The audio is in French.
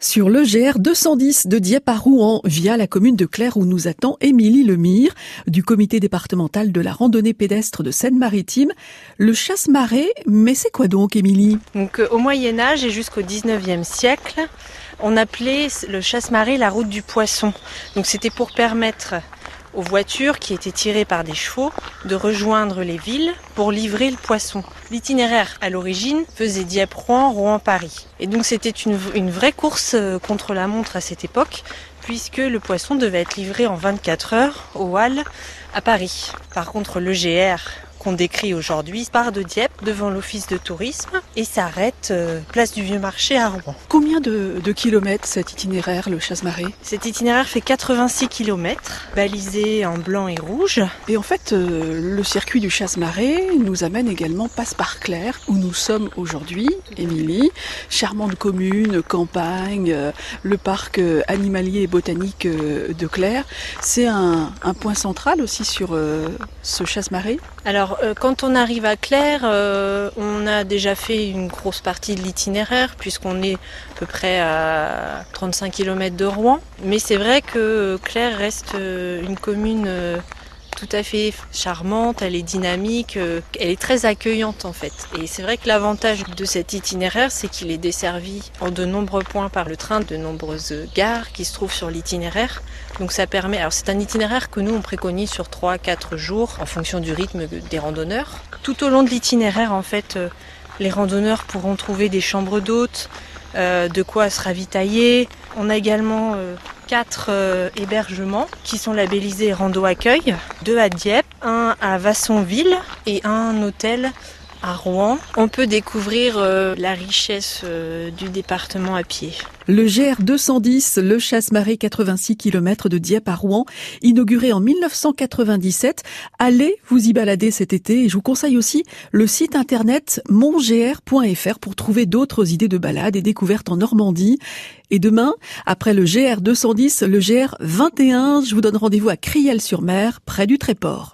sur le GR 210 de Dieppe à Rouen via la commune de Claire où nous attend Émilie Lemire du comité départemental de la randonnée pédestre de Seine-Maritime. Le chasse-marée, mais c'est quoi donc Émilie? Donc euh, au Moyen Âge et jusqu'au 19e siècle, on appelait le chasse-marée la route du poisson. Donc c'était pour permettre aux voitures qui étaient tirées par des chevaux de rejoindre les villes pour livrer le poisson. L'itinéraire à l'origine faisait Dieppe-Rouen, Rouen-Paris. Et donc c'était une, vraie course euh, contre la montre à cette époque puisque le poisson devait être livré en 24 heures au Halles à Paris. Par contre le GR qu'on décrit aujourd'hui part de Dieppe devant l'office de tourisme et s'arrête euh, place du Vieux Marché à Rouen. Combien de, de kilomètres cet itinéraire, le chasse-marée? Cet itinéraire fait 86 kilomètres, balisé en blanc et rouge. Et en fait, euh, le circuit du chasse-marée nous amène également passe par Claire, où nous sommes aujourd'hui, Émilie. Charmante commune, campagne, euh, le parc animalier et botanique de Claire. C'est un, un, point central aussi sur ce chasse-marée? Alors, euh, quand on arrive à Claire, euh, on a déjà fait une grosse partie de l'itinéraire, puisqu'on est à peu près à 35 km de Rouen. Mais c'est vrai que Claire reste euh, une commune tout à fait charmante, elle est dynamique, elle est très accueillante en fait. Et c'est vrai que l'avantage de cet itinéraire, c'est qu'il est desservi en de nombreux points par le train, de nombreuses gares qui se trouvent sur l'itinéraire. Donc ça permet, alors c'est un itinéraire que nous on préconise sur 3-4 jours en fonction du rythme des randonneurs. Tout au long de l'itinéraire en fait, les randonneurs pourront trouver des chambres d'hôtes, euh, de quoi se ravitailler. On a également euh, quatre euh, hébergements qui sont labellisés Rando Accueil, deux à Dieppe, un à Vassonville et un hôtel à Rouen. On peut découvrir euh, la richesse euh, du département à pied. Le GR 210, le chasse-marée 86 km de Dieppe à Rouen, inauguré en 1997. Allez vous y balader cet été et je vous conseille aussi le site internet mongr.fr pour trouver d'autres idées de balades et découvertes en Normandie. Et demain, après le GR 210, le GR 21, je vous donne rendez-vous à Criel-sur-Mer, près du Tréport.